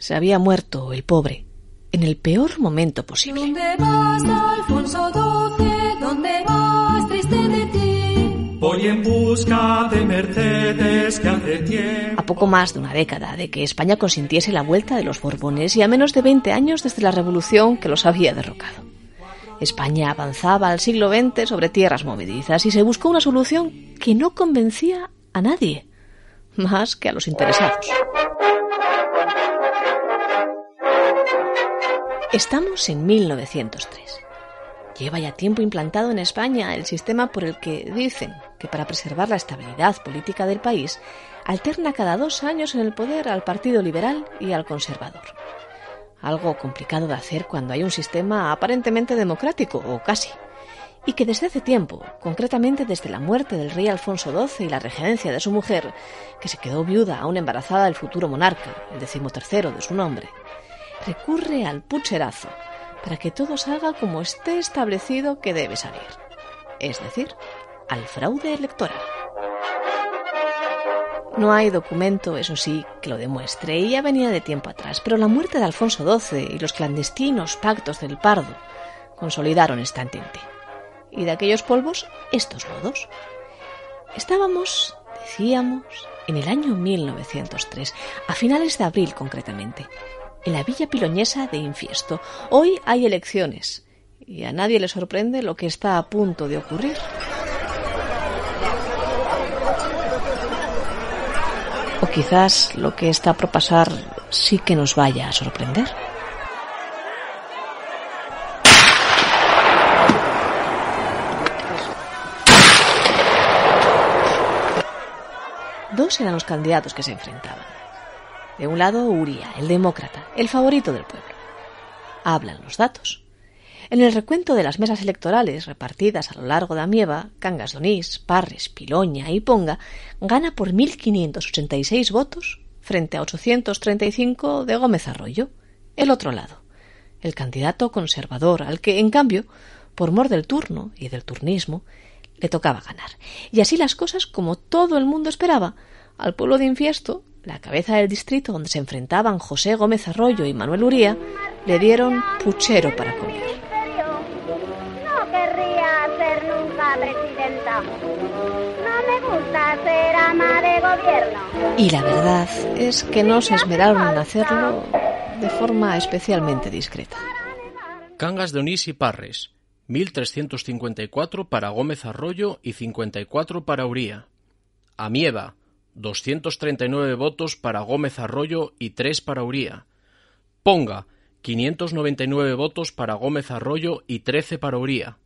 se había muerto el pobre en el peor momento posible. ¿Dónde vas, Alfonso XII? ¿Dónde vas, triste de ti? Voy en busca de Mercedes que hace tiempo. A poco más de una década de que España consintiese la vuelta de los Borbones y a menos de 20 años desde la revolución que los había derrocado. España avanzaba al siglo XX sobre tierras movedizas y se buscó una solución que no convencía a nadie, más que a los interesados. Estamos en 1903. Lleva ya tiempo implantado en España el sistema por el que dicen que para preservar la estabilidad política del país alterna cada dos años en el poder al Partido Liberal y al Conservador. Algo complicado de hacer cuando hay un sistema aparentemente democrático, o casi, y que desde hace tiempo, concretamente desde la muerte del rey Alfonso XII y la regencia de su mujer, que se quedó viuda aún embarazada del futuro monarca, el decimotercero de su nombre, recurre al pucherazo para que todo salga como esté establecido que debe salir, es decir, al fraude electoral. No hay documento, eso sí, que lo demuestre, y ya venía de tiempo atrás, pero la muerte de Alfonso XII y los clandestinos pactos del Pardo consolidaron esta entente. Y de aquellos polvos, estos lodos. Estábamos, decíamos, en el año 1903, a finales de abril concretamente, en la villa piloñesa de Infiesto. Hoy hay elecciones y a nadie le sorprende lo que está a punto de ocurrir. O quizás lo que está por pasar sí que nos vaya a sorprender. Dos eran los candidatos que se enfrentaban. De un lado, Uría, el demócrata, el favorito del pueblo. Hablan los datos. En el recuento de las mesas electorales repartidas a lo largo de Amieva, Cangas Donís, Parres, Piloña y Ponga gana por 1.586 votos frente a 835 de Gómez Arroyo, el otro lado, el candidato conservador al que, en cambio, por mor del turno y del turnismo, le tocaba ganar. Y así las cosas, como todo el mundo esperaba, al pueblo de Infiesto, la cabeza del distrito donde se enfrentaban José Gómez Arroyo y Manuel Uría, le dieron puchero para comer. No querría ser nunca presidenta. No me gusta ser ama de gobierno. Y la verdad es que no se esmeraron en hacerlo de forma especialmente discreta. Cangas de Onís y Parres, 1354 para Gómez Arroyo y 54 para Uría. Amieva, 239 votos para Gómez Arroyo y 3 para Uría. Ponga, 599 votos para Gómez Arroyo y 13 para Uría.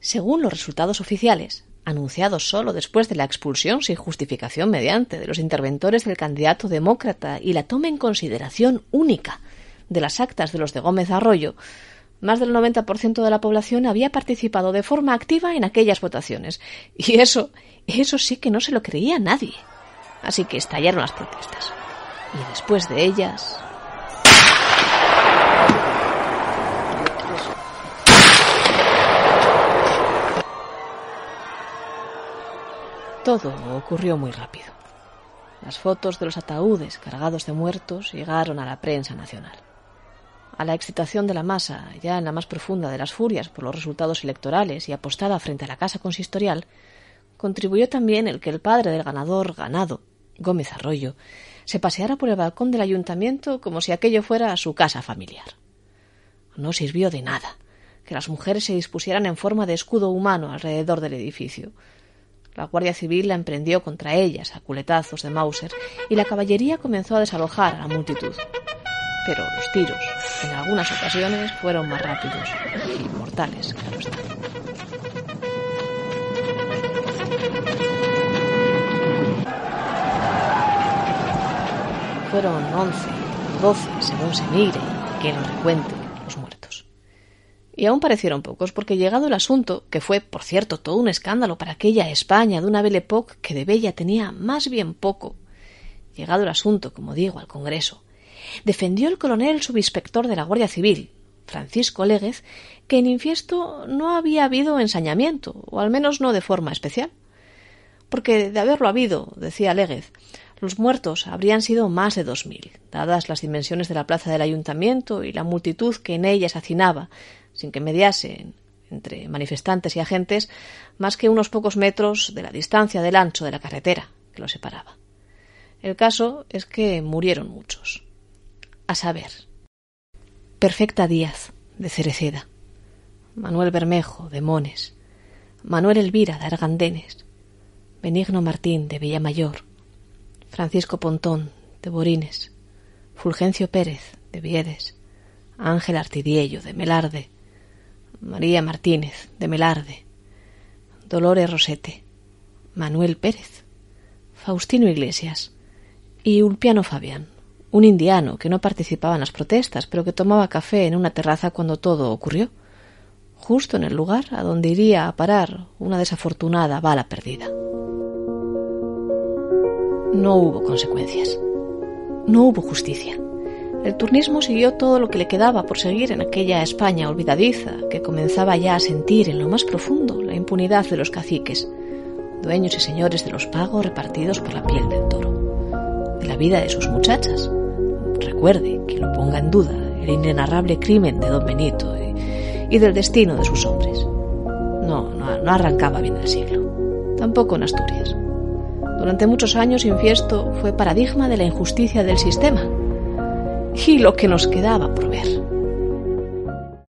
Según los resultados oficiales, anunciados solo después de la expulsión sin justificación mediante de los interventores del candidato demócrata y la toma en consideración única de las actas de los de Gómez Arroyo, más del 90% de la población había participado de forma activa en aquellas votaciones. Y eso, eso sí que no se lo creía nadie. Así que estallaron las protestas. Y después de ellas... Todo ocurrió muy rápido. Las fotos de los ataúdes cargados de muertos llegaron a la prensa nacional. A la excitación de la masa, ya en la más profunda de las furias por los resultados electorales y apostada frente a la casa consistorial, contribuyó también el que el padre del ganador ganado, Gómez Arroyo, se paseara por el balcón del ayuntamiento como si aquello fuera su casa familiar. No sirvió de nada que las mujeres se dispusieran en forma de escudo humano alrededor del edificio. La Guardia Civil la emprendió contra ellas a culetazos de Mauser y la caballería comenzó a desalojar a la multitud. Pero los tiros, en algunas ocasiones, fueron más rápidos y mortales, claro está. Fueron once, doce, según se mire, que lo recuente los muertos. Y aún parecieron pocos, porque llegado el asunto, que fue, por cierto, todo un escándalo para aquella España de una Belle Époque que de bella tenía más bien poco, llegado el asunto, como digo, al Congreso, defendió el coronel subinspector de la Guardia Civil, Francisco Léguez, que en Infiesto no había habido ensañamiento, o al menos no de forma especial. Porque de haberlo habido, decía Léguez, Los muertos habrían sido más de dos mil, dadas las dimensiones de la plaza del ayuntamiento y la multitud que en ella se hacinaba, sin que mediasen entre manifestantes y agentes más que unos pocos metros de la distancia del ancho de la carretera que los separaba. El caso es que murieron muchos. A saber, Perfecta Díaz, de Cereceda, Manuel Bermejo, de Mones, Manuel Elvira, de Argandenes, Benigno Martín, de Villamayor, Francisco Pontón, de Borines, Fulgencio Pérez, de Viedes, Ángel Artidiello, de Melarde, María Martínez, de Melarde, Dolores Rosete, Manuel Pérez, Faustino Iglesias. Y Ulpiano Fabián, un indiano que no participaba en las protestas, pero que tomaba café en una terraza cuando todo ocurrió, justo en el lugar a donde iría a parar una desafortunada bala perdida. No hubo consecuencias. No hubo justicia. El turnismo siguió todo lo que le quedaba por seguir en aquella España olvidadiza que comenzaba ya a sentir en lo más profundo la impunidad de los caciques, dueños y señores de los pagos repartidos por la piel del toro, de la vida de sus muchachas. Recuerde que lo ponga en duda el inenarrable crimen de don Benito y, del destino de sus hombres. No, no arrancaba bien el siglo. Tampoco en Asturias. Durante muchos años Infiesto fue paradigma de la injusticia del sistema y lo que nos quedaba por ver.